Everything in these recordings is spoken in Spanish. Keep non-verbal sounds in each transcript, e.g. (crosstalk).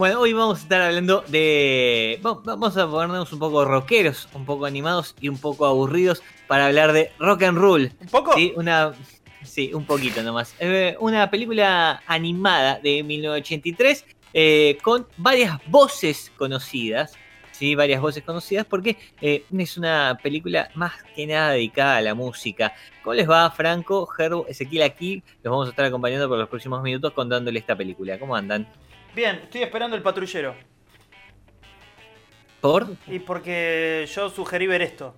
Bueno, hoy vamos a estar hablando de. va- Vamos a ponernos un poco rockeros, un poco animados y un poco aburridos para hablar de Rock and Roll. ¿Un poco? Sí, una. Sí, un poquito nomás. Eh, una película animada de 1983 eh, con varias voces conocidas. Sí, varias voces conocidas porque eh, es una película más que nada dedicada a la música. ¿Cómo les va, Franco, Gerbo, Ezequiel aquí? Los vamos a estar acompañando por los próximos minutos contándole esta película. ¿Cómo andan? Bien, estoy esperando el patrullero. ¿Por? Y porque yo sugerí ver esto.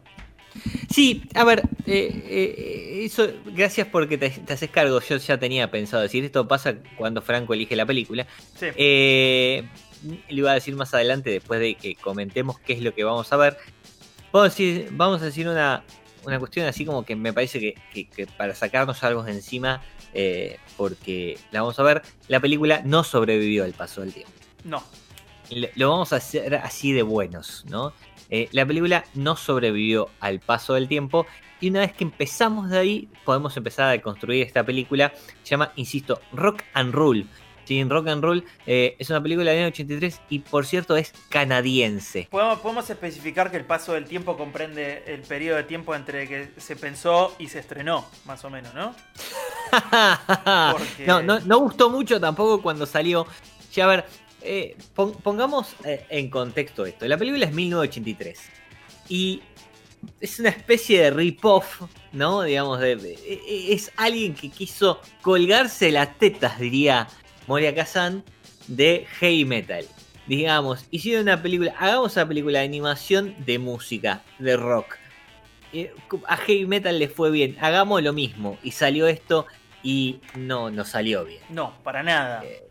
Sí, a ver, eh, eh, eso, gracias porque te, te haces cargo. Yo ya tenía pensado decir esto pasa cuando Franco elige la película. Sí. Eh, le iba a decir más adelante, después de que comentemos qué es lo que vamos a ver. Vamos a decir, vamos a decir una, una cuestión así como que me parece que, que- que para sacarnos algo de encima, eh, porque la vamos a ver, la película no sobrevivió al paso del tiempo. No. Lo lo vamos a hacer así de buenos, ¿no? Eh, la película no sobrevivió al paso del tiempo y una vez que empezamos de ahí podemos empezar a construir esta película. Se llama, insisto, Rock and Roll. Sí, en Rock and Roll eh, es una película del año 83 y por cierto es canadiense. ¿Podemos, podemos especificar que el paso del tiempo comprende el periodo de tiempo entre que se pensó y se estrenó, más o menos, ¿no? (laughs) Porque- no, no, no gustó mucho tampoco cuando salió. Ya a ver, eh, pon- pongamos eh, en contexto esto. La película es 1983 y es una especie de rip-off, ¿no? Digamos, de, de- e- es alguien que quiso colgarse las tetas, diría Moria Kazan, de heavy metal. Digamos, hicieron una película, hagamos una película de animación de música, de rock. Eh, A heavy metal le fue bien, hagamos lo mismo. Y salió esto y no, no salió bien. No, para nada. Eh,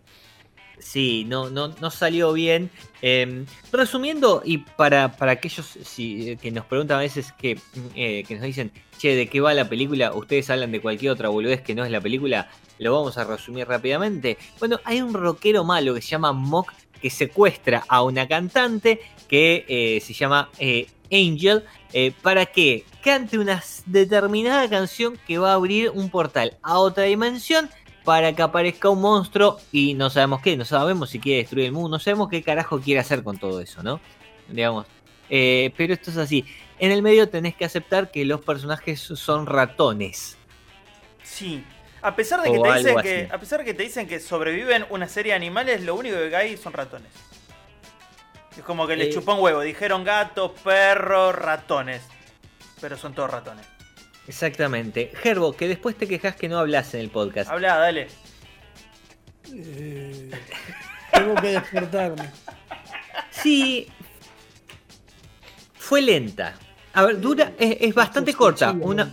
Sí, no, no, no salió bien. Eh, resumiendo, y para, para aquellos si, que nos preguntan a veces que, eh, que nos dicen, che, ¿de qué va la película? Ustedes hablan de cualquier otra boludez que no es la película, lo vamos a resumir rápidamente. Bueno, hay un rockero malo que se llama Mock que secuestra a una cantante que eh, se llama eh, Angel. eh, para que cante una determinada canción que va a abrir un portal a otra dimensión para que aparezca un monstruo y no sabemos qué, no sabemos si quiere destruir el mundo, no sabemos qué carajo quiere hacer con todo eso, ¿no? Digamos. Eh, pero esto es así. En el medio tenés que aceptar que los personajes son ratones. Sí. A pesar de que O te algo dicen así. que, a pesar de que te dicen que sobreviven una serie de animales, lo único que hay son ratones. Es como que les Eh. chupó un huevo. Dijeron gatos, perros, ratones. Pero son todos ratones. Exactamente. Gerbo, que después te quejas que no hablas en el podcast. Habla, dale. Eh, tengo que despertarme. Sí. Fue lenta. A ver, dura, es, es bastante corta. Una,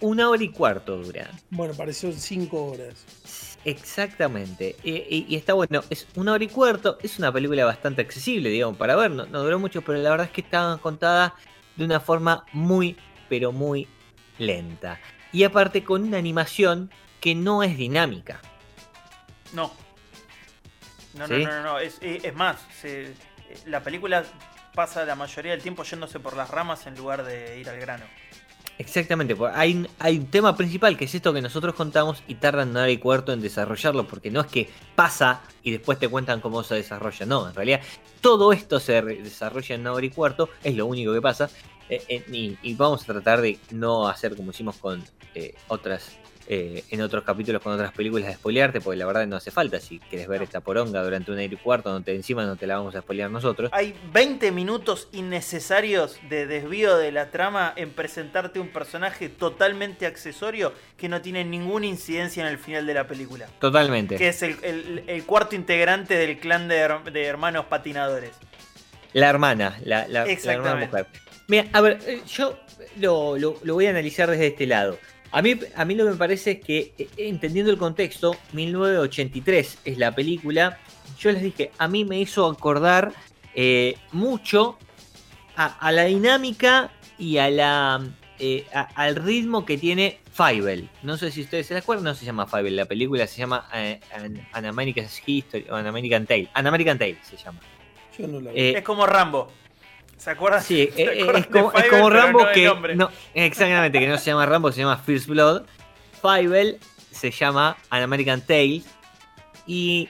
una hora y cuarto dura. Bueno, pareció 5 horas. Exactamente. Y, y- y está bueno. Es una hora y cuarto. Es una película bastante accesible, digamos, para ver. No, no duró mucho, pero la verdad es que está contada de una forma muy, pero muy lenta. Y aparte con una animación que no es dinámica. No. No, ¿Sí? no, no, no, no. Es, es- más, se- la película pasa la mayoría del tiempo yéndose por las ramas en lugar de ir al grano. Exactamente, porque hay, un- hay un tema principal que es esto que nosotros contamos y tardan una hora y cuarto en desarrollarlo, porque no es que pasa y después te cuentan cómo se desarrolla, no, en realidad todo esto se desarrolla en una hora y cuarto, es lo único que pasa, eh, eh, y, y vamos a tratar de no hacer como hicimos con eh, otras en otros capítulos con otras películas de spoilearte, porque la verdad no hace falta. Si quieres ver esta poronga durante una hora y cuarto, no te, encima no te la vamos a spoilear nosotros. Hay 20 minutos innecesarios de desvío de la trama en presentarte un personaje totalmente accesorio que no tiene ninguna incidencia en el final de la película. Totalmente. Que es el, el- el cuarto integrante del clan de, her- de hermanos patinadores. La hermana, la, la, la hermana mujer. Mira, a ver, eh, yo lo, lo- lo voy a analizar desde este lado. A mí, a mí lo que me parece es que, eh, entendiendo el contexto, 1983 es la película. Yo les dije, a mí me hizo acordar eh, mucho a, a la dinámica y a la, eh, a- al ritmo que tiene Fievel. No sé si ustedes se acuerdan, no se llama Fievel, la película se llama eh, An, An American's History o An American Tale. An American Tale se llama. Yo no la vi. Eh, Es como Rambo. ¿Se acuerdan? Sí, (laughs) ¿Se eh, eh, acuerdan es como, de es Fievel, como Rambo no que. No, exactamente, que no se llama Rambo, se llama First Blood. Fievel se llama An American Tale. Y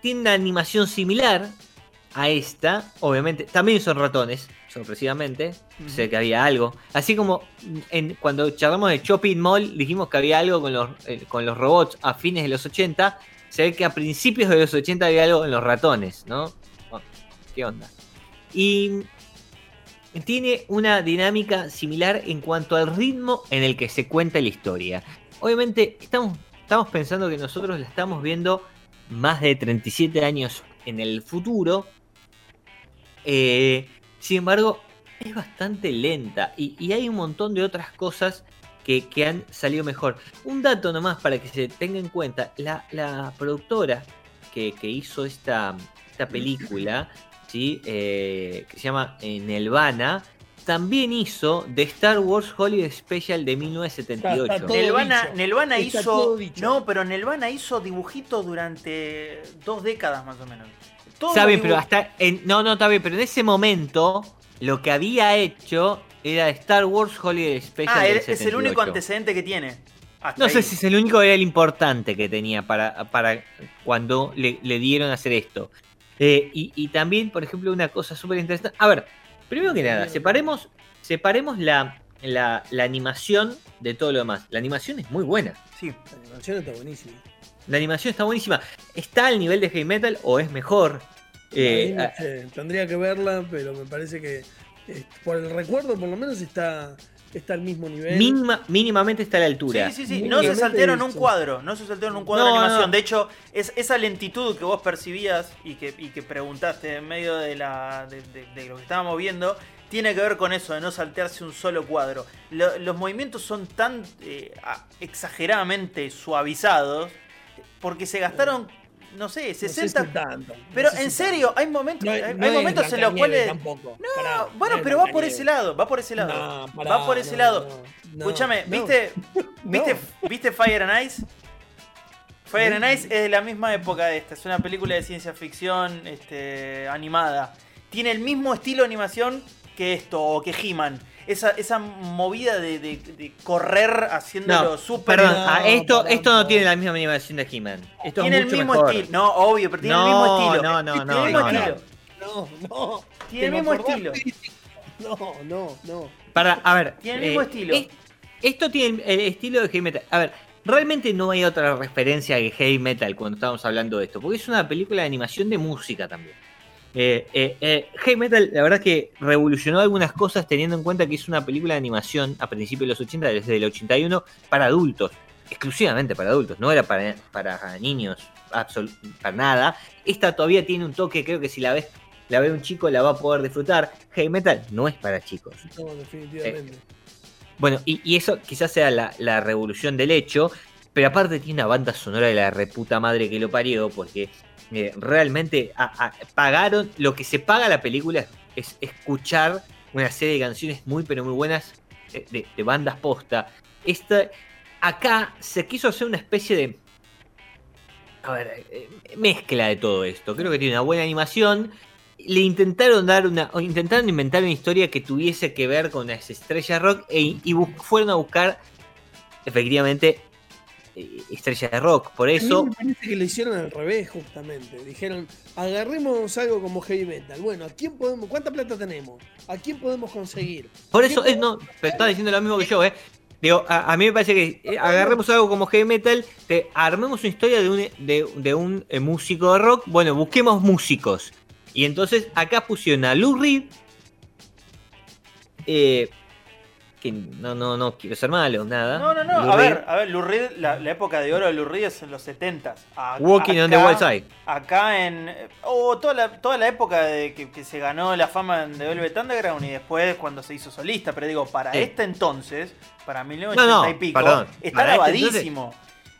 tiene una animación similar a esta. Obviamente, también son ratones, sorpresivamente. Sé que había algo. Así como en, cuando charlamos de Shopping Mall, dijimos que había algo con los, eh, con los robots a fines de los 80. Se ve que a principios de los 80 había algo en los ratones, ¿no? ¿Qué onda? Y tiene una dinámica similar en cuanto al ritmo en el que se cuenta la historia. Obviamente estamos, pensando que nosotros la estamos viendo más de 37 años en el futuro. Eh, sin embargo, es bastante lenta y, hay un montón de otras cosas que, han salido mejor. Un dato nomás para que se tenga en cuenta, la, productora que, hizo esta película, ¿sí? Eh, que se llama eh, Nelvana, también hizo The Star Wars Holiday Special de Está 1978. todo Nelvana, hizo. todo dicho. No, pero Nelvana hizo dibujitos durante dos décadas más o menos. Todos Está bien, pero hasta. en- no, no, está bien, pero en ese momento lo que había hecho era Star Wars Holiday Special Ah, del es, es el único 78. antecedente que tiene. Hasta No sé si es el único, era el importante que tenía para, para cuando le, le dieron a hacer esto. Eh, y, y también, por ejemplo, una cosa súper interesante. A ver, primero que nada, separemos, separemos la, la, la animación de todo lo demás. La animación es muy buena. Sí. La animación está buenísima. La animación está buenísima. ¿Está al nivel de heavy metal o es mejor? Eh, Ahí no sé, tendría que verla, pero me parece que eh, por el recuerdo por lo menos está, está al mismo nivel. mínima, mínimamente está a la altura. Sí, sí, sí. No se saltearon un cuadro. No se saltearon un cuadro No, de animación. no. De hecho, es, esa lentitud que vos percibías y que, y que preguntaste en medio de, la, de, de- de lo que estábamos viendo. Tiene que ver con eso, de no saltearse un solo cuadro. Lo- los movimientos son tan eh, exageradamente suavizados porque se gastaron, no sé, No sé 60. si tanto, no pero sé si en serio, hay momentos, hay, momentos en los cuales. Tampoco. No, Pará, bueno, no pero va por ese lado, va por ese lado. Pará, va por ese lado. Escúchame. ¿viste. (laughs) ¿viste, ¿viste Fire and Ice? Fire and Ice es de la misma época de esta, es una película de ciencia ficción este, animada. Tiene el mismo estilo de animación que esto, o que He-Man. Esa, esa movida de, de- de correr haciéndolo No, súper... perdón, No, ah, esto, esto no tiene la misma animación de He-Man. Esto tiene es el mismo mejor. estilo. No, obvio, pero tiene el mismo estilo. no, no, tiene no, el mismo no, estilo. No, no. Tiene el ¿Te mismo estilo. No, no, no. Para, a ver. Tiene el mismo estilo. es- esto tiene el, el estilo de metal. A ver, realmente no hay otra referencia que heavy metal cuando estamos hablando de esto. Porque es una película de animación de música también. Eh, eh, eh, heavy metal, la verdad que revolucionó algunas cosas teniendo en cuenta que es una película de animación a principios de los 80, desde el 81, para adultos. Exclusivamente para adultos, no era para, para niños, para nada. Esta todavía tiene un toque, creo que si la ves, la ve un chico la va a poder disfrutar. Heavy metal no es para chicos. No, definitivamente. Bueno, y, y eso quizás sea la, la revolución del hecho, pero aparte tiene una banda sonora de la reputa madre que lo parió, porque eh, realmente pagaron, lo que se paga la película es escuchar una serie de canciones muy pero muy buenas eh, de, bandas posta. Esta, acá se quiso hacer una especie de... A ver, eh, mezcla de todo esto. Creo que tiene una buena animación. Le intentaron dar una. o intentaron inventar una historia que tuviese que ver con las estrellas rock. e- y fueron a buscar. Efectivamente. Eh, Estrellas de rock. Por A eso. mí me parece que lo hicieron al revés, justamente. Dijeron, agarremos algo como heavy metal. Bueno, ¿a quién podemos, cuánta plata tenemos? ¿A quién podemos conseguir? Por eso. eh, no, pero está diciendo lo mismo que yo, ¿eh? Digo, a, a mí me parece que eh, agarremos algo como heavy metal, te armemos una historia de un, de, de un eh, músico de rock. Bueno, busquemos músicos. Y entonces acá pusieron a Lou Reed. eh, que no, no, no quiero ser malo, nada. No, no, no. Lou A Reed, ver, a ver, Lou Reed, la, la época de oro de Lou Reed es en los 70 Walking on the Wild Side. Acá en. Oh, toda la, toda la época de que, que se ganó la fama en The Velvet Underground y después cuando se hizo solista. Pero digo, para Sí. este entonces, para 1980 No, no, y pico, perdón. está este grabadísimo.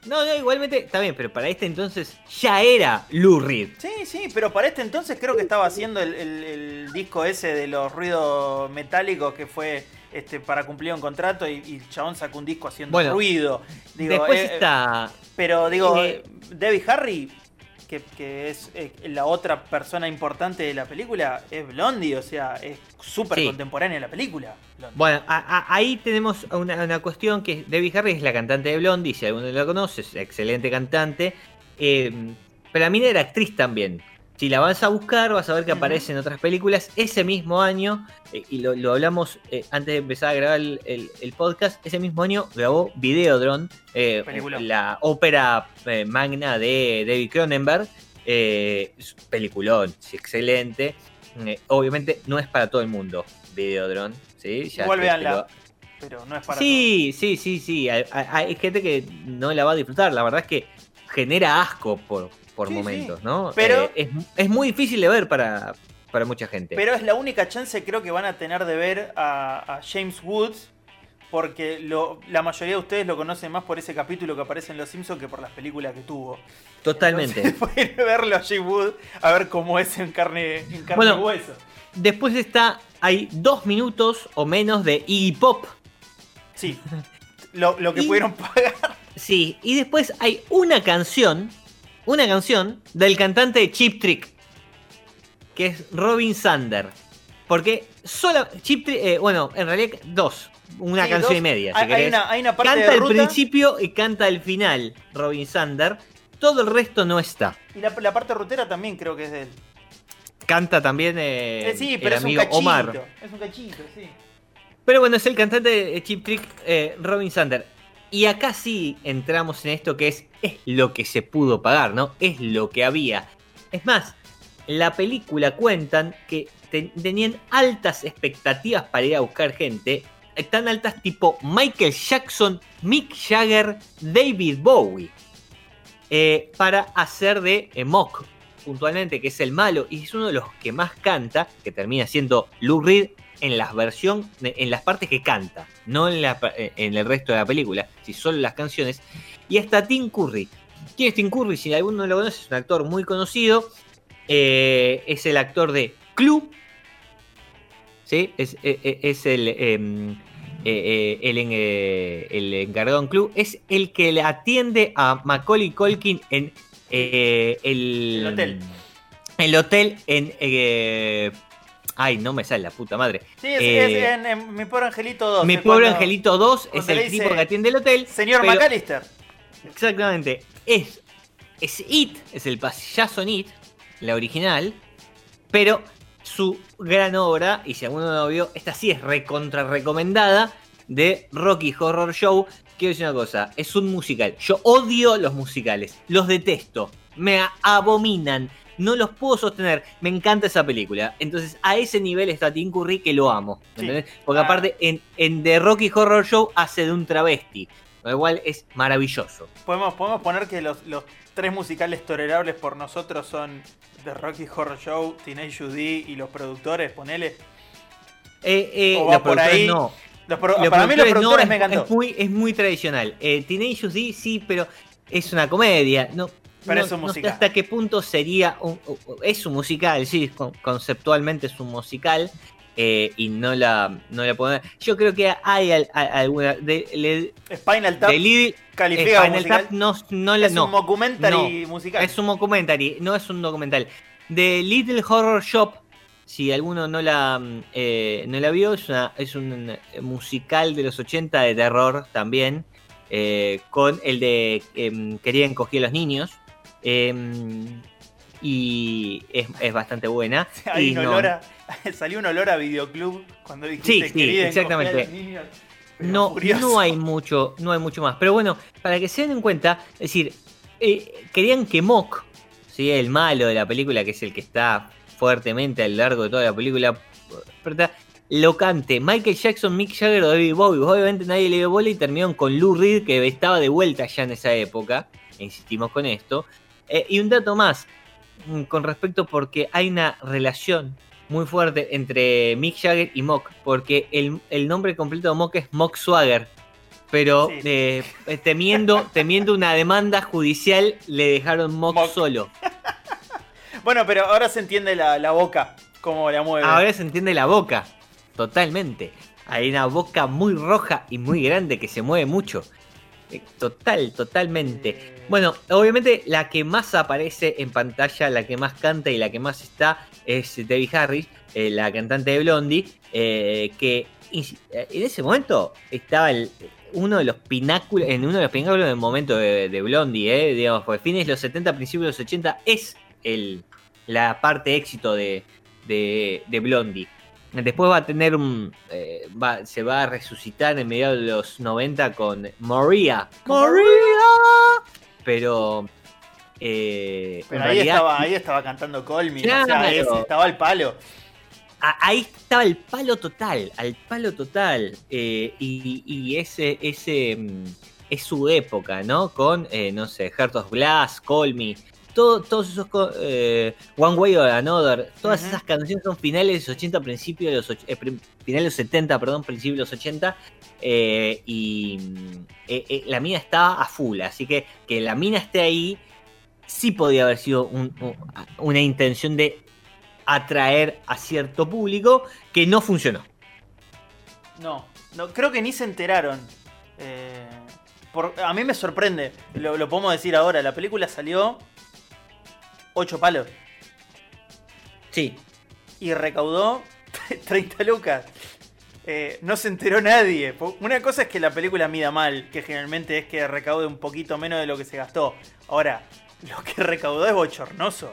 No, no, igualmente está bien, pero para este entonces ya era Lou Reed. Sí, sí, pero para este entonces creo que estaba haciendo el, el- el disco ese de los ruidos metálicos que fue este para cumplir un contrato y, y el chabón sacó un disco haciendo Bueno, ruido. Digo, Después eh, está. Pero digo, Eh, Debbie Harry, que, que es eh, la otra persona importante de la película, es Blondie, o sea, es súper Sí. contemporánea la película. Blondie. Bueno, a- a- ahí tenemos una, una cuestión que Debbie Harry es la cantante de Blondie, si alguno la conoce, es excelente cantante. eh, pero la mina era actriz también. Si la vas a buscar, vas a ver que aparece en otras películas. Ese mismo año, eh, y lo, lo hablamos eh, antes de empezar a grabar el, el- el podcast, ese mismo año grabó Videodrome, eh, la ópera eh, magna de David Cronenberg. Eh, peliculón, excelente. Eh, obviamente no es para todo el mundo, Videodrome. ¿sí? Ya véanla. lo- pero no es para Sí, sí, sí, sí. Hay, hay- hay gente que no la va a disfrutar. La verdad es que genera asco por, por Sí, momentos, sí. ¿no? Pero- Eh, es, es muy difícil de ver para, para mucha gente. Pero es la única chance creo que van a tener de ver a, a James Woods. Porque lo, la mayoría de ustedes lo conocen más por ese capítulo que aparece en Los Simpsons que por las películas que tuvo. Totalmente. Entonces, (laughs) pueden verlo a James Woods a ver cómo es en carne, en carne Bueno. y hueso. Después está, hay dos minutos o menos de Iggy Pop. Sí. Lo, lo que Y- pudieron pagar. Sí, y después hay una canción, una canción del cantante Chip Trick, que es Robin Sander. Porque solo Chip Trick, eh, bueno, en realidad dos, una Sí, canción dos. y media. si Hay, una, hay una parte Canta de el ruta principio y canta el final, Robin Sander. Todo el resto no está. y la, la parte rutera también creo que es de él. Canta también eh, Eh, sí, el pero es un cachito. Omar. Es un cachito, sí. Pero bueno, es el cantante de Chip Trick, eh, Robin Sander. Y acá sí entramos en esto que es, es lo que se pudo pagar, ¿no? Es lo que había. Es más, la película cuentan que te- tenían altas expectativas para ir a buscar gente. Tan altas tipo Michael Jackson, Mick Jagger, David Bowie. eh, para hacer de eh, Mock, puntualmente, que es el malo. Y es uno de los que más canta, que termina siendo Lou Reed en las versión, en las partes que canta, no en, la- en el resto de la película, si solo las canciones. Y hasta Tim Curry. ¿Quién es Tim Curry? Si alguno no lo conoce, es un actor muy conocido. Eh, es el actor de Club. ¿Sí? Es, eh, eh, es el, em, eh, eh, el, en- eh, el encargado en Club. Es el que le atiende a Macaulay Culkin en eh, el, El hotel. El hotel en. eh, ay, no me sale la puta madre. Sí, es, Eh, es en, en Mi Pobre Angelito 2. Mi pobre Angelito 2 es el tipo que atiende el hotel. Señor pero- McAllister. Exactamente. Es, es It, es el pasillazo en It, la original. Pero su gran obra, y si alguno no lo vio, esta sí es recontra recomendada, de Rocky Horror Show. Quiero decir una cosa, es un musical. Yo odio los musicales, los detesto, me abominan, no los puedo sostener. Me encanta esa película. Entonces, a ese nivel está Tim Curry que lo amo. ¿me Sí. Porque Ah. aparte, en, en The Rocky Horror Show hace de un travesti. Lo cual es maravilloso. Podemos, podemos poner que los, los tres musicales tolerables por nosotros son The Rocky Horror Show, Teenage Judy y los productores, ponele. Eh, eh, O va los por ahí. no. Los pro- Los para mí los productores no, productores es, me encantó. Es muy, es muy tradicional. Eh, Teenage D sí, pero es una comedia. No, Pero no- es un no sé hasta qué punto sería un, es un musical, sí, con- conceptualmente es un musical. eh, y no la, no la puedo- Yo creo que hay alguna. De, le- Spinal Tap de califica Spinal musical. Tap no, no la- es no. un documentary musical. Es un documentary, no es un documental. The Little Horror Shop, si alguno no la, eh, no la vio, es, una, es un eh, musical de los 80 de terror también, eh, con el de em, Querían coger a los niños. Em, y es, es bastante buena. (laughs) Hay y un olor a- (laughs) salió un olor a videoclub cuando dijiste Sí, sí, exactamente. niños. No, no hay mucho, no hay mucho más. Pero bueno, para que se den en cuenta, es decir, eh, querían que Mock, ¿sí? el malo de la película, que es el que está fuertemente a lo largo de toda la película, lo cante Michael Jackson, Mick Jagger o David Bowie. Obviamente nadie le dio bola y terminaron con Lou Reed, que estaba de vuelta ya en esa época. E insistimos con esto. Eh, y un dato más, mm, con respecto porque hay una relación muy fuerte entre Mick Jagger y Mock, porque el, el nombre completo de Mock es Mock Swagger. Pero Sí. eh, temiendo, (laughs) temiendo una demanda judicial, le dejaron Mock, Mock. solo. (laughs) Bueno, pero ahora se entiende la, la boca, cómo la mueve. Ahora se entiende la boca, totalmente. Hay una boca muy roja y muy grande que se mueve mucho. Eh, Total, totalmente. Bueno, obviamente la que más aparece en pantalla, la que más canta y la que más está es Debbie Harris, eh, la cantante de Blondie, eh, que en ese momento estaba el- uno de los pináculos, en uno de los pináculos del momento de, de Blondie, eh, digamos, porque fines de los 70, principios de los 80 es el, la parte éxito de, de, de Blondie. Después va a tener un. eh, va- se va a resucitar en mediados de los 90 con Maria. ¡Maria! Pero. eh, Pero ahí realidad, estaba, ahí estaba cantando Colmy, o sea, Claro. estaba al palo. ahí estaba el palo total. Al palo total. eh, y, y ese. ese mm, es su época, ¿no? Con, eh, no sé, Heart of Glass, Call Me. Todo, todos esos. eh, One Way or Another. Todas Ujú. esas canciones son finales de los 80, principios de los. eh, finales de los 70, perdón, principios de los 80. eh, y mm, eh, la mina estaba a full. Así que que la mina esté ahí. Sí podía haber sido un- un- una intención de atraer a cierto público que no funcionó. No, no, creo que ni se enteraron. Eh, por- a mí me sorprende, lo, lo podemos decir ahora, la película salió 8 palos Sí. y recaudó (laughs) 30 lucas. Eh, no se enteró nadie. Una cosa es que la película mida mal, que generalmente es que recaude un poquito menos de lo que se gastó. Ahora, lo que recaudó es bochornoso.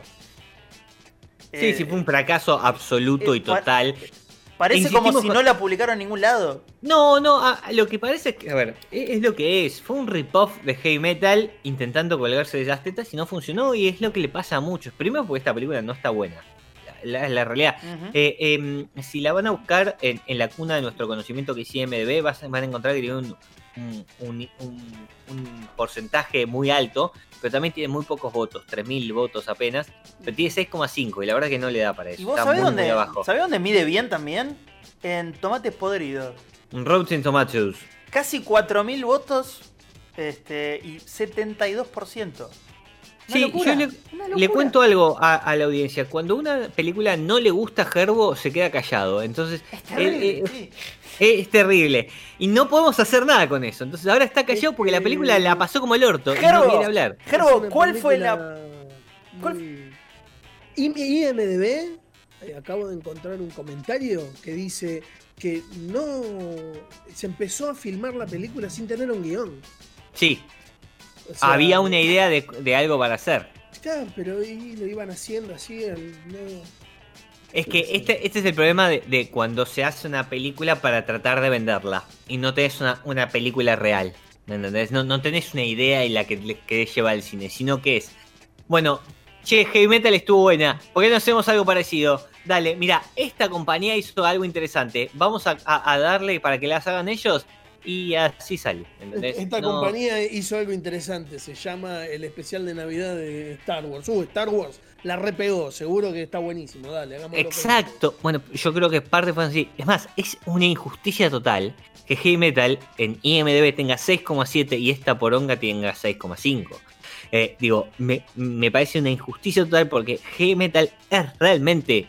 Sí, Eh, sí, fue un fracaso absoluto eh, y total. Parece como si con- no la publicaron en ningún lado. No, no, a- a lo que parece es que, a ver, e- es, lo que es. Fue un rip-off de heavy metal intentando colgarse de las tetas y no funcionó y es lo que le pasa a muchos. Primero porque esta película no está buena. La, la- realidad. Eh, em, si la van a buscar en, en la cuna de nuestro conocimiento que es IMDB, vas van a encontrar que tiene un, un- un- un- un porcentaje muy alto, pero también tiene muy pocos votos, 3.000 votos apenas, pero tiene 6,5 y la verdad que no le da para eso. ¿Y vos está sabés muy, dónde, muy abajo. sabés dónde mide bien también? En tomates podridos. Rotten Tomatoes. Casi 4.000 votos este, y 72%. Una Sí, locura, yo le, cuento algo a, a la audiencia. Cuando una película no le gusta a Gerbo, se queda callado. Entonces, Es terrible, eh, eh, sí. es terrible. Y no podemos hacer nada con eso. Entonces, ahora está callado porque la película la pasó como el orto y no Gerbo. quiere hablar. Es Gerbo, ¿cuál fue la. cuál- IMDB, eh, acabo de encontrar un comentario que dice que no se empezó a filmar la película sin tener un guion. Sí, O sea, había una idea de, de algo para hacer. Pero y lo iban haciendo así. al- no. Es que este, este es el problema de, de cuando se hace una película para tratar de venderla y no tenés una, una película real. ¿Me entendés? No, no tenés una idea y la que querés llevar al cine, sino que es, bueno, che, Heavy Metal estuvo buena, ¿por qué no hacemos algo parecido? Dale, mira, esta compañía hizo algo interesante, vamos a, a- a darle para que las hagan ellos y así sale. ¿entendés? Esta No- compañía hizo algo interesante. Se llama el especial de Navidad de Star Wars. Uh, Star Wars la repegó. Seguro que está buenísimo. Dale, hagámoslo. Exacto. Bueno, yo creo que parte fue así. Es más, es una injusticia total que Heavy Metal en IMDB tenga 6,7 y esta poronga tenga 6,5. Eh, digo, me, me parece una injusticia total porque Heavy Metal es realmente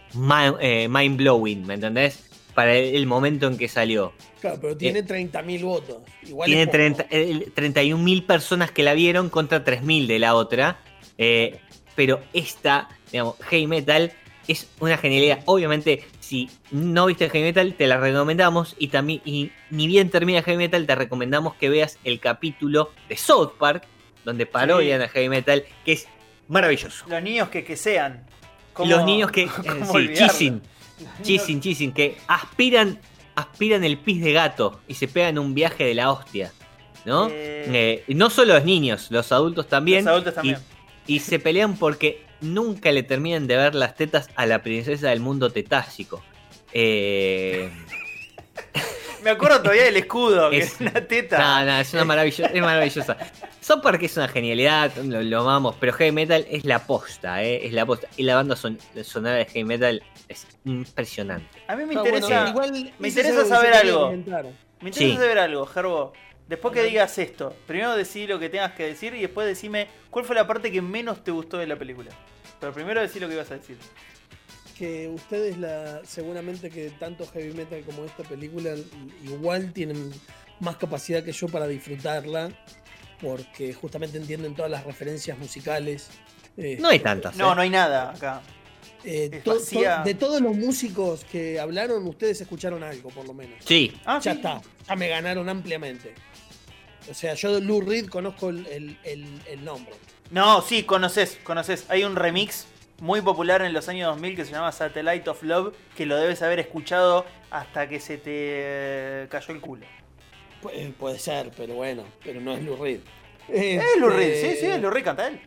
eh, mind blowing, ¿me entendés? Para el, el momento en que salió. Claro, pero tiene 30.000 votos. Igual Tiene es poco. 30, eh, 31.000 personas que la vieron contra 3.000 de la otra. Eh, pero esta, digamos, Heavy Metal es una genialidad. Obviamente, si no viste Heavy Metal, te la recomendamos. Y también, y ni bien termina Heavy Metal, te recomendamos que veas el capítulo de South Park, donde parodian a Heavy Metal, que es maravilloso. Los niños que, que sean. ¿Cómo- Los niños que, (laughs) eh, sí? Chissing, chissing, que aspiran aspiran el pis de gato y se pegan un viaje de la hostia. ¿No? Eh. Eh, no solo los niños, los adultos también. Los adultos también. Y, y se pelean porque nunca le terminan de ver las tetas a la princesa del mundo tetásico. Eh, (laughs) Me acuerdo todavía del escudo, que Es- es una teta. no, no, es una maravillosa, es maravillosa. South Park es una genialidad, lo, lo amamos, pero Heavy Metal es la posta, eh, es la posta. Y la banda son, sonora de Heavy Metal es impresionante. A mí me No, interesa, bueno, igual me interesa saber algo. me interesa Sí. saber algo, Gerbo. Después que digas esto, primero decí lo que tengas que decir y después decime cuál fue la parte que menos te gustó de la película. Pero primero decí lo que ibas a decir. Que ustedes la seguramente que tanto heavy metal como esta película igual tienen más capacidad que yo para disfrutarla porque justamente entienden todas las referencias musicales Eh, No hay tantas. No, eh. no hay nada acá. eh, to- to- de todos los músicos que hablaron ustedes escucharon algo por lo menos Sí, Ah, ya sí. está ya me ganaron ampliamente o sea yo de Lou Reed conozco el, el- el- el nombre No, sí, conoces, conoces. Hay un remix muy popular en los años 2000 que se llama Satellite of Love, que lo debes haber escuchado hasta que se te eh, cayó el culo. Pu- eh, puede ser pero bueno pero no es Lou Reed Es Lou Reed, sí, Este, sí, es Lou Reed, canta él.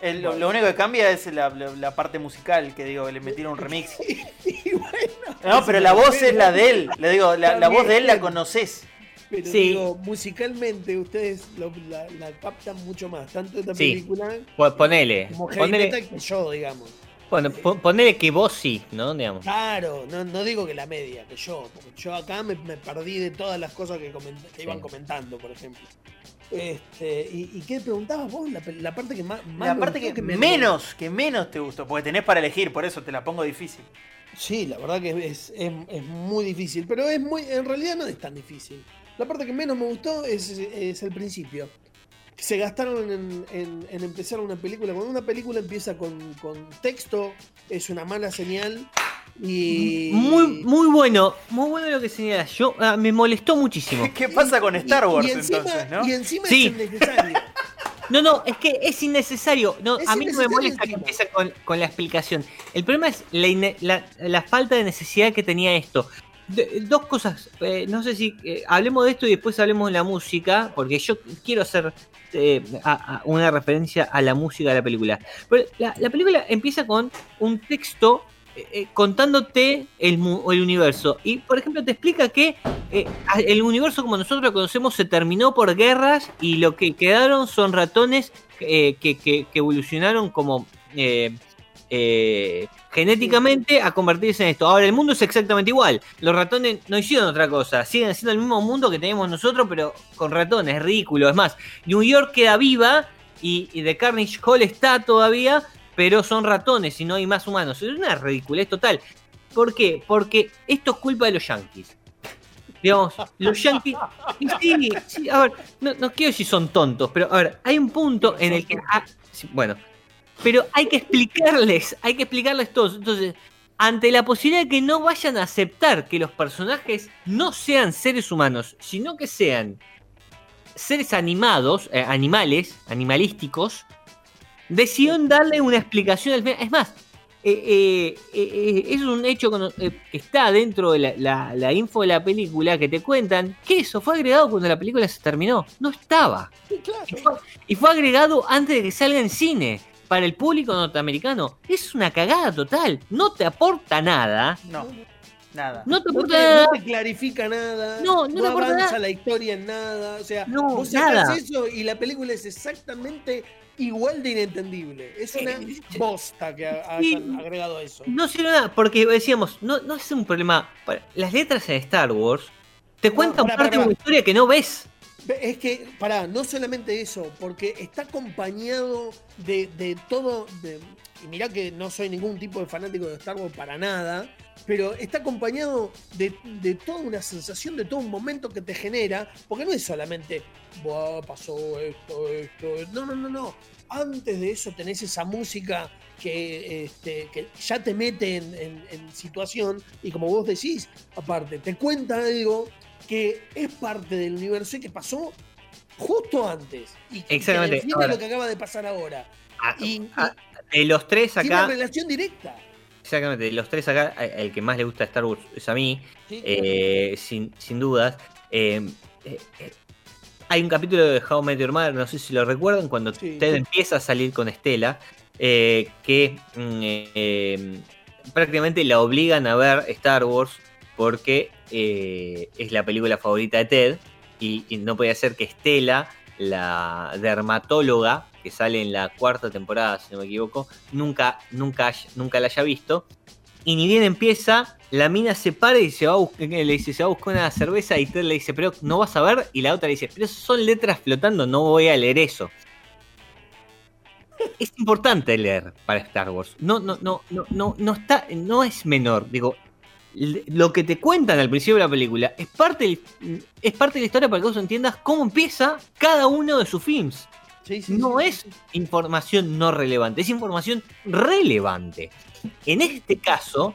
El- lo- Bueno. Lo único que cambia es la, la- la parte musical, que digo, le metieron un remix. (laughs) y bueno, No, pero la voz es la de él. Le digo, la, la voz de él la conoces. Pero Sí. digo, musicalmente ustedes lo- la, la captan mucho más, tanto esta Sí. película po- ponele. como heavy Ponele, metal que yo, digamos. bueno, po- ponele que vos sí, ¿no? Digamos. Claro, no, no digo que la media, que yo, porque yo acá me, me perdí de todas las cosas que, coment- que iban Sí. comentando, por ejemplo. Este, ¿y, y qué preguntabas vos? La, parte que más, más La parte que me- menos, que menos te gustó, porque tenés para elegir, por eso te la pongo difícil. Sí, la verdad que es, es- es muy difícil, pero es muy, en realidad no es tan difícil. La parte que menos me gustó es, es el principio. Se gastaron en, en- en empezar una película. Cuando una película empieza con, con texto, es una mala señal. Y. Muy, muy bueno, muy bueno lo que señalas. Yo ah, me molestó muchísimo. ¿Qué pasa con y- Star y Wars encima- entonces, no? Y encima Sí. es innecesario. (laughs) No, no, es que es innecesario. No, Es a mí no me molesta que empiece con, con la explicación. El problema es la, ine- la- la falta de necesidad que tenía esto. De- dos cosas. eh, no sé si eh, hablemos de esto y después hablemos de la música, porque yo quiero hacer eh, una referencia a la música de la película. Pero la, la película empieza con un texto eh, contándote el, el universo. Y, por ejemplo, te explica que el universo como nosotros lo conocemos se terminó por guerras y lo que quedaron son ratones que, que- evolucionaron como eh, genéticamente a convertirse en esto. Ahora, el mundo es exactamente igual. Los ratones no hicieron otra cosa. Siguen haciendo el mismo mundo que tenemos nosotros, pero con ratones. Es ridículo. Es más, New York queda viva y, y The Carnage Hall está todavía, pero son ratones y no hay más humanos. Es una ridiculez total. ¿Por qué? Porque esto es culpa de los yankees. Digamos, los yankees. Sí, sí, a ver, no, no quiero decir son tontos, pero a ver, hay un punto en el que. ah, sí, bueno, pero hay que explicarles, hay que explicarles todo. Entonces, ante la posibilidad de que no vayan a aceptar que los personajes no sean seres humanos, sino que sean seres animados, eh, animales, animalísticos, decidieron darle una explicación al final. Es más, eh, eh, es un hecho que está dentro de la, la- la info de la película que te cuentan que eso fue agregado cuando la película se terminó. No estaba. Sí, claro. Y fue, y fue agregado antes de que salga en cine. Para el público norteamericano. Es una cagada total. No te aporta nada. No, nada. No te No aporta te, nada. no te clarifica nada. No, no te aporta avanza nada. la historia en nada. O sea, No, vos nada. eso y la película es exactamente igual de inentendible. Es una Eh, (laughs) bosta que ha- sí. agregado eso. No sirve nada. Porque decíamos, no, no es un problema. Las letras en Star Wars te cuentan parte de una historia que no ves. Es que, pará, no solamente eso, porque está acompañado de, de todo. de- y mirá que no soy ningún tipo de fanático de Star Wars para nada, pero está acompañado de, de toda una sensación, de todo un momento que te genera, porque no es solamente, "Buah, pasó esto, esto. No, no, no, no. Antes de eso tenés esa música que, este, que ya te mete en, en- en situación y como vos decís, aparte, te cuenta algo que es parte del universo y que pasó justo antes. Y que Exactamente. Ahora. lo que acaba de pasar ahora. Ah, Y, ah, De los tres tiene acá. relación directa. exactamente, de los tres acá, a- el que más le gusta Star Wars es a mí, Sí, eh, sin, sin dudas. Eh, eh, eh, hay un capítulo de How I Met Your Mother, no sé si lo recuerdan, cuando Sí. Ted empieza a salir con Estela, eh, que mm, eh, eh, prácticamente la obligan a ver Star Wars porque eh, es la película favorita de Ted y, no podía ser que Estela, la dermatóloga que sale en la cuarta temporada, si no me equivoco, nunca, nunca, nunca la haya visto. Y ni bien empieza, la mina se para y se va a buscar, le dice, se va a buscar una cerveza y Ted le dice, pero no vas a ver. Y la otra le dice, pero son letras flotando, no voy a leer eso. Es importante leer para Star Wars. No, no, no, no, no, no está, no es menor. Digo, lo que te cuentan al principio de la película es parte, del- es parte de la historia para que vos entiendas cómo empieza cada uno de sus films. sí, sí, No sí, es información no relevante, es información relevante. En este caso,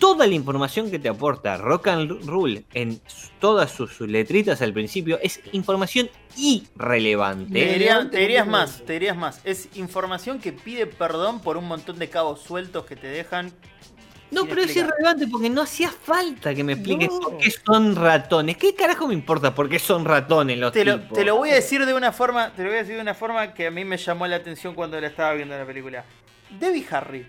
toda la información que te aporta Rock and Rule en todas sus, sus letritas al principio es información irrelevante. Te, diría- Relevante te dirías más, te dirías más. Es información que pide perdón por un montón de cabos sueltos que te dejan. No, pero es irrelevante porque no hacía falta que me expliques No. por qué son ratones. ¿Qué carajo me importa por qué son ratones los Te lo, tipos? te lo voy a decir de una forma, te lo voy a decir de una forma que a mí me llamó la atención cuando la estaba viendo la película. Debbie Harry.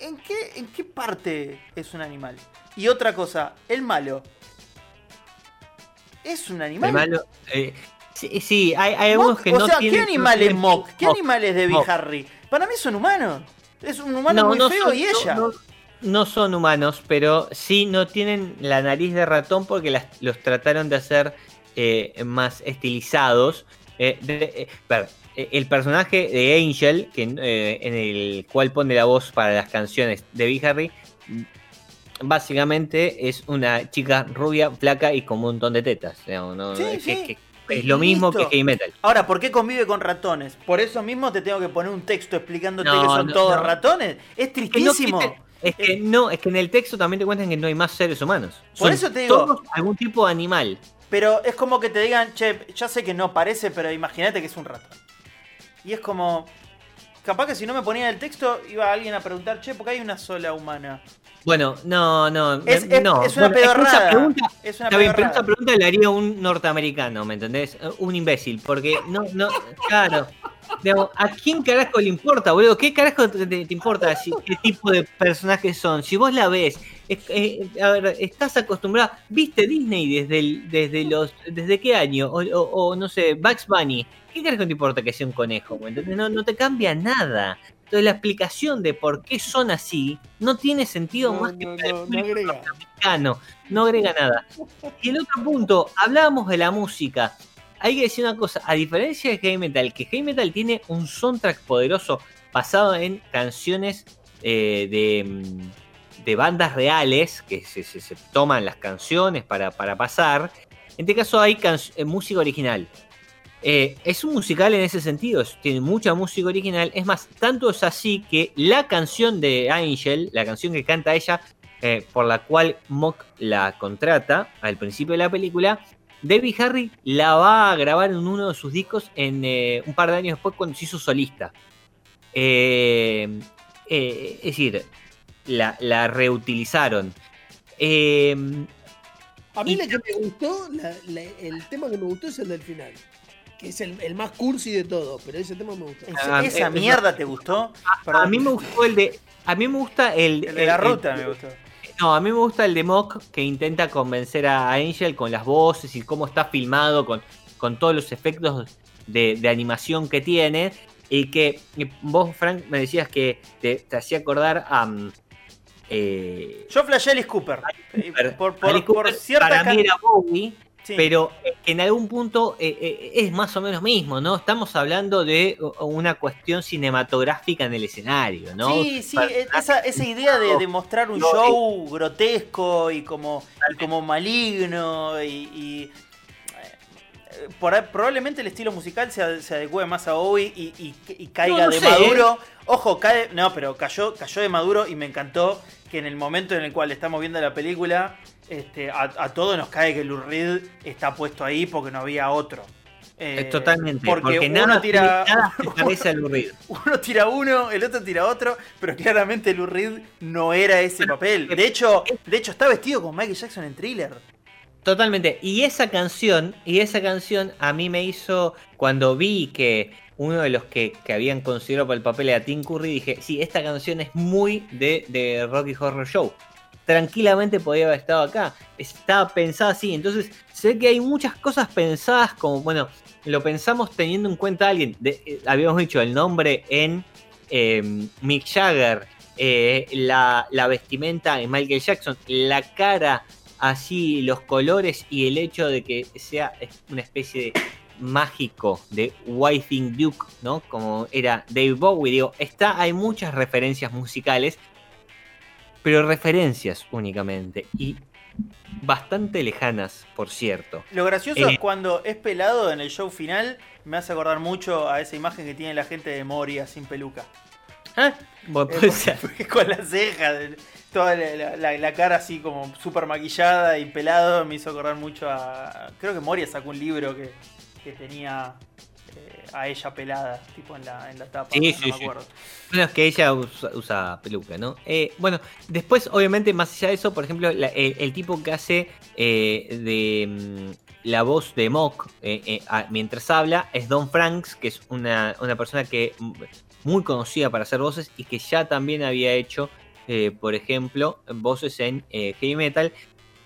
¿En qué, ¿En qué parte es un animal? Y otra cosa, el malo. ¿Es un animal? El malo, eh, sí, sí, hay, hay algunos que o no sea, tienen... ¿qué animal es Mock? ¿Qué Mock. animal es Debbie Mock. Harry? Para mí son humanos. Es un humano muy feo son- y no- ella. No, son humanos, pero sí no tienen la nariz de ratón porque las- los trataron de hacer eh, más estilizados. Eh, de- eh, eh, el personaje de Angel, que, en el cual pone la voz para las canciones de Big Harry, básicamente es una chica rubia, flaca y con un montón de tetas. digamos, ¿no? Sí, Que- sí. que es lo mismo Listo. que heavy metal. Ahora, ¿por qué convive con ratones? Por eso mismo te tengo que poner un texto explicándote No, que son todos ratones. Es tristísimo. Es que no, es que en el texto también te cuentan que no hay más seres humanos. Por Son eso te digo- todos algún tipo de animal. Pero es como que te digan, che, ya sé que no parece, pero imagínate que es un ratón. Y es como. Capaz que si no me ponía el texto, iba alguien a preguntar, che, ¿por qué hay una sola humana? Bueno, no, no, Es- es- no. es una Bueno, pedorrada. pregunta- Es una Está bien, pero esa pregunta la haría un norteamericano, ¿me entendés? Un imbécil, porque no, no, claro. Digamos, ¿A quién carajo le importa, boludo? ¿Qué carajo te, te- te importa si, qué tipo de personajes son? Si vos la ves, es- eh, a ver, estás acostumbrado, viste Disney desde el- desde los, desde qué año, o, o- o, no sé, Bugs Bunny, ¿qué carajo te importa que sea un conejo? ¿me entendés? No, no te cambia nada. Entonces la explicación de por qué son así no tiene sentido No, más que no, para el no, no agrega. No agrega nada. Y el otro punto, hablábamos de la música. Hay que decir una cosa, a diferencia de Heavy Metal, que Heavy Metal tiene un soundtrack poderoso basado en canciones eh, de, mm, de bandas reales, que se, se- se toman las canciones para, para pasar. En este caso hay eh, música original. Eh, es un musical en ese sentido, tiene mucha música original. Es más, tanto es así que la canción de Angel, la canción que canta ella, eh, por la cual Mock la contrata al principio de la película, Debbie Harry la va a grabar en uno de sus discos en eh, un par de años después cuando se hizo solista. Es decir, la, la reutilizaron. A mí la que me gustó, la- la- el tema que me gustó es el del final. Que es el, el más cursi de todo, pero ese tema me gustó. ¿Esa Ah, esa mierda te gustó? a Perdón. mí me gustó el de. A mí me gusta el, El de la el- ruta el- me gustó. No, a mí me gusta el de Mock que intenta convencer a Angel con las voces y cómo está filmado, con, con todos los efectos de, de animación que tiene. Y que y vos, Frank, me decías que te, te hacía acordar a. mm, eh, Yo flashé a Alice Cooper. Eh, Cooper. Por, por, Alice por Cooper cierta para mí era Bowie, Sí. pero eh, en algún punto eh, eh, es más o menos mismo, ¿no? Estamos hablando de una cuestión cinematográfica en el escenario, ¿no? Sí, sí, Para- esa, esa idea de, de mostrar un No, show grotesco y como, y como maligno y... y, por ahí- probablemente el estilo musical se, se adecue más a Bowie y, y- y caiga No, no de sé, maduro. Ojo, cae. No, pero cayó, cayó de maduro y me encantó que en el momento en el cual estamos viendo la película, este, a, a todos nos cae que Lou Reed está puesto ahí porque no había otro. Eh, Eh, Totalmente, Porque, porque, uno nada, (laughs) tira. parece al Lou Reed. Uno tira uno, el otro tira otro, pero claramente Lou Reed no era ese papel. De hecho, de hecho está vestido con Michael Jackson en thriller. Totalmente. Y esa canción, y esa canción a mí me hizo, cuando vi que uno de los que, que habían considerado para el papel era Tim Curry, dije, sí, esta canción es muy de, de Rocky Horror Show. Tranquilamente podía haber estado acá. Estaba pensada así. Entonces, sé que hay muchas cosas pensadas como, bueno, lo pensamos teniendo en cuenta a alguien. Eh, habíamos dicho el nombre en eh, Mick Jagger, eh, la, la vestimenta en Michael Jackson, la cara así los colores y el hecho de que sea una especie de mágico de Wifing Duke, ¿no? Como era Dave Bowie, digo, está, hay muchas referencias musicales, pero referencias únicamente y bastante lejanas, por cierto. Lo gracioso Eh. es cuando es pelado en el show final, me hace acordar mucho a esa imagen que tiene la gente de Moria sin peluca. Ah, bueno, Eh, (laughs) con las cejas, toda la, la- la- la cara así como súper maquillada y pelado, me hizo acordar mucho a... Creo que Moria sacó un libro que, que tenía eh, a ella pelada, tipo en la, en la tapa, Sí, no sí, me sí. acuerdo. Bueno, es que ella usa, usa peluca, ¿no? Eh, bueno, después, obviamente, más allá de eso, por ejemplo, la- el, el tipo que hace eh, de mm, la voz de Mock eh, a- mientras habla es Don Franks, que es una, una persona que mm, muy conocida para hacer voces y que ya también había hecho, por ejemplo, voces en heavy metal,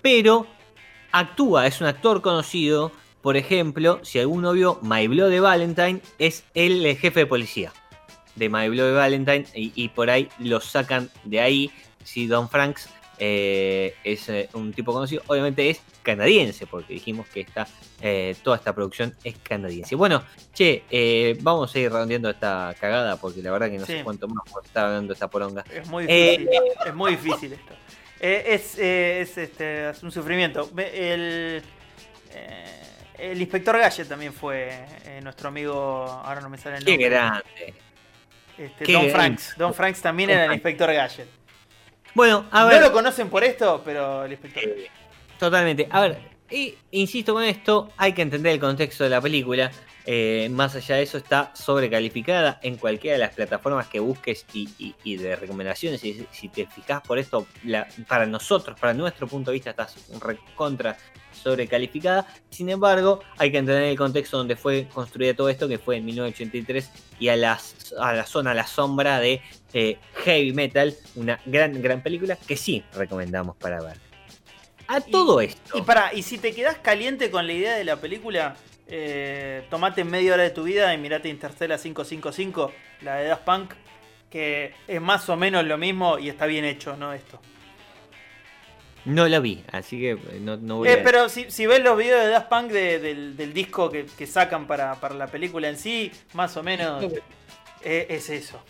pero actúa, es un actor conocido. Por ejemplo, si alguno vio My de Valentine, es el eh, jefe de policía de My Bloody Valentine y, y por ahí lo sacan de ahí. Si Don Franks eh, es eh, un tipo conocido, obviamente es canadiense, porque dijimos que esta, eh, toda esta producción es canadiense. Bueno, che, vamos a ir redondeando esta cagada, porque la verdad que no Sí. sé cuánto más estar hablando esta poronga. Es muy difícil, es muy difícil esto. Es es, este, es un sufrimiento. El, el inspector Gadget también fue eh, nuestro amigo, ahora no me sale el Qué nombre. grande. Este, qué Don grande. Franks. Don Franks también Don era el inspector Gadget. Bueno, a No ver. lo conocen por esto, pero el inspector. Eh, Totalmente. A ver, y, insisto con esto, hay que entender el contexto de la película. Eh, más allá de eso, está sobrecalificada en cualquiera de las plataformas que busques y, y- y de recomendaciones. Y si te fijas por esto, la- para nosotros, para nuestro punto de vista, está contra sobrecalificada. Sin embargo, hay que entender el contexto donde fue construida todo esto, que fue en 1983, y a, las, a la zona, a la sombra de eh, Heavy Metal, una gran, gran película que sí recomendamos para ver. A todo esto. Y para, y si te quedás caliente con la idea de la película, eh, tomate media hora de tu vida y mirate Interstellar 555, la de Daft Punk, que es más o menos lo mismo y está bien hecho, ¿no? Esto. No la vi, así que eh, no, no voy Eh, a... pero si, si ves los videos de Daft Punk de- del, del disco que, que sacan para, para la película en sí, más o menos Discovery. eh, es eso.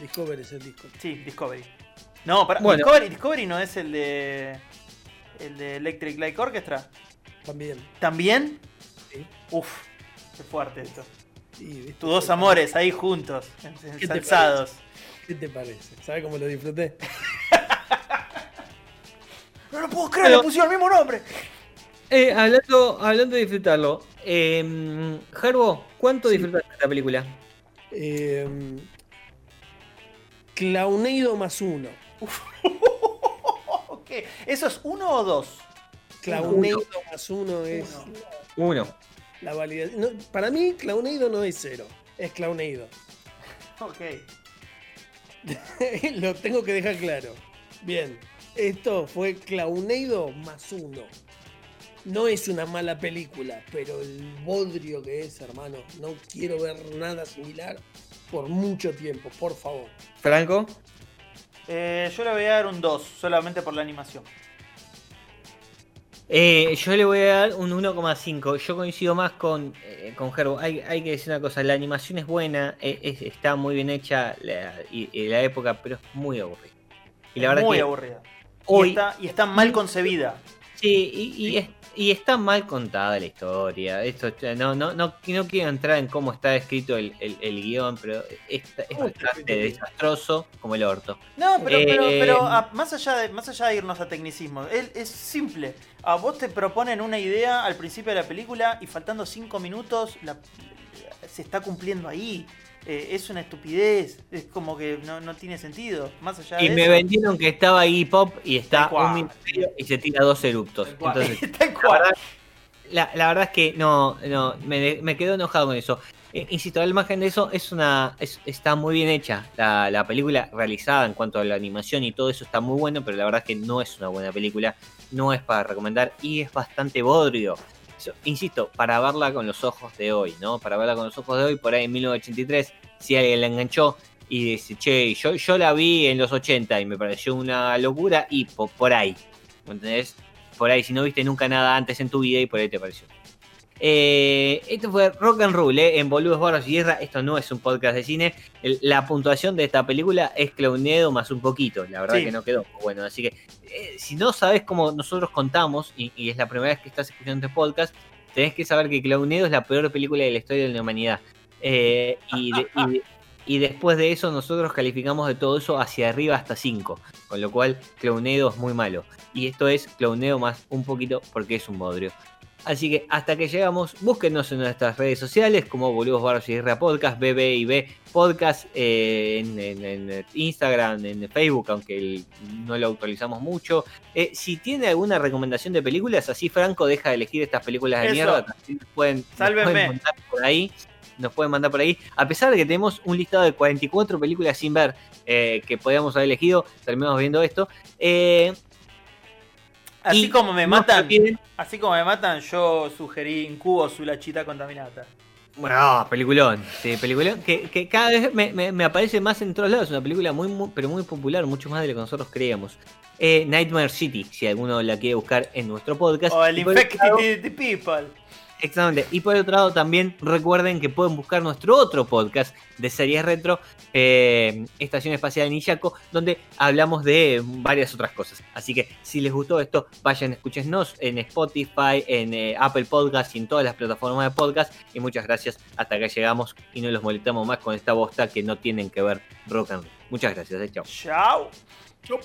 Discovery es el disco. Sí, Discovery. No, para, Bueno. Discovery, Discovery no es el de. El de Electric Light Orchestra. También. ¿También? Sí. Uf, qué fuerte esto. Sí. Tus dos amores ahí juntos, en- ¿Qué te ensalzados. ¿Qué te parece? ¿Sabes cómo lo disfruté? (laughs) No lo puedo creer, Pero- le pusieron el mismo nombre. Eh, hablando, hablando de disfrutarlo, eh, Gerbo, ¿cuánto Sí. disfrutaste de esta película? Eh, Clowneido más uno. (laughs) Ok, ¿Eso es uno o dos? Clowneido más uno es Uno. la validación. No, para mí, Clowneido no es cero. Es Clowneido. Ok. (laughs) Lo tengo que dejar claro. Bien. Esto fue Clowneido más uno. No es una mala película, pero el bodrio que es, hermano, no quiero ver nada similar por mucho tiempo, por favor. Franco. Eh, yo le voy a dar un 2, solamente por la animación. Eh, yo le voy a dar un 1,5. Yo coincido más con, eh, con Gerbo. Hay, hay que decir una cosa, la animación es buena, es- está muy bien hecha la, y, y la época, pero es muy aburrida. Y la Es verdad muy que aburrida. Hoy... Y, está, y está mal concebida. Sí, y, y es y está mal contada la historia. Esto no, no, no, no quiero entrar en cómo está escrito el, el, guion, pero es, es bastante desastroso como el orto. No, pero, pero, pero eh, más, allá de, más allá de irnos a tecnicismo, es, es simple. A vos te proponen una idea al principio de la película y faltando cinco minutos la, se está cumpliendo ahí. Eh, es una estupidez, es como que no, no tiene sentido. Más allá y me vendieron que estaba ahí pop y está un minuto y se tira dos eruptos. Entonces, (laughs) la, la, verdad es que no, no me, me quedo enojado con eso. Eh, insisto, al margen de eso, es una está muy bien hecha. La, la, película realizada en cuanto a la animación y todo eso está muy bueno, pero la verdad es que no es una buena película. No es para recomendar y es bastante bodrio insisto, para verla con los ojos de hoy, ¿no? Para verla con los ojos de hoy, por ahí en 1983, si alguien la enganchó y dice, che, yo, yo la vi en los 80 y me pareció una locura, y por, ahí, ¿me entendés? Por ahí, si no viste nunca nada antes en tu vida y por ahí te pareció. Eh, esto fue Rock and Roll, eh, en Boludos Barros y Guerra. Esto no es un podcast de cine. la puntuación de esta película es Clownedo más un poquito. La verdad que no quedó bueno. Así que eh, si no sabes cómo nosotros contamos, y, es la primera vez que estás escuchando este podcast, tenés que saber que Clownedo es la peor película de la historia de la humanidad. y, después de eso, nosotros calificamos de todo eso hacia arriba hasta 5. Con lo cual, Clownedo es muy malo. Y esto es Clownedo más un poquito porque es un bodrio. Así que hasta que llegamos, búsquenos en nuestras redes sociales como Boludos Barros y Guerra Podcast, BBIB Podcast, eh, en, Instagram, en Facebook, aunque no lo actualizamos mucho. Eh, si tiene alguna recomendación de películas, así Franco deja de elegir estas películas de mierda, nos pueden, mandar por ahí. Nos pueden mandar por ahí. A pesar de que tenemos un listado de 44 películas sin ver eh, que podíamos haber elegido, terminamos viendo esto. Así como me matan, así como me matan, yo sugerí Incubo su lachita contaminada. Bueno, peliculón, sí, peliculón que, cada vez me, aparece más en todos lados. Es una película muy, pero muy popular, mucho más de lo que nosotros creíamos. Eh, Nightmare City, si alguno la quiere buscar en nuestro podcast. O el Infected People. Exactamente. Y por otro lado, también recuerden que pueden buscar nuestro otro podcast de series retro, eh, Estación Espacial Niyaco, donde hablamos de varias otras cosas. Así que si les gustó esto, vayan, escúchenos en Spotify, en eh, Apple Podcast y en todas las plataformas de podcast. Y muchas gracias. Hasta acá llegamos y no los molestamos más con esta bosta que no tienen que ver rock and roll. Muchas gracias. Eh. Chao. Chao.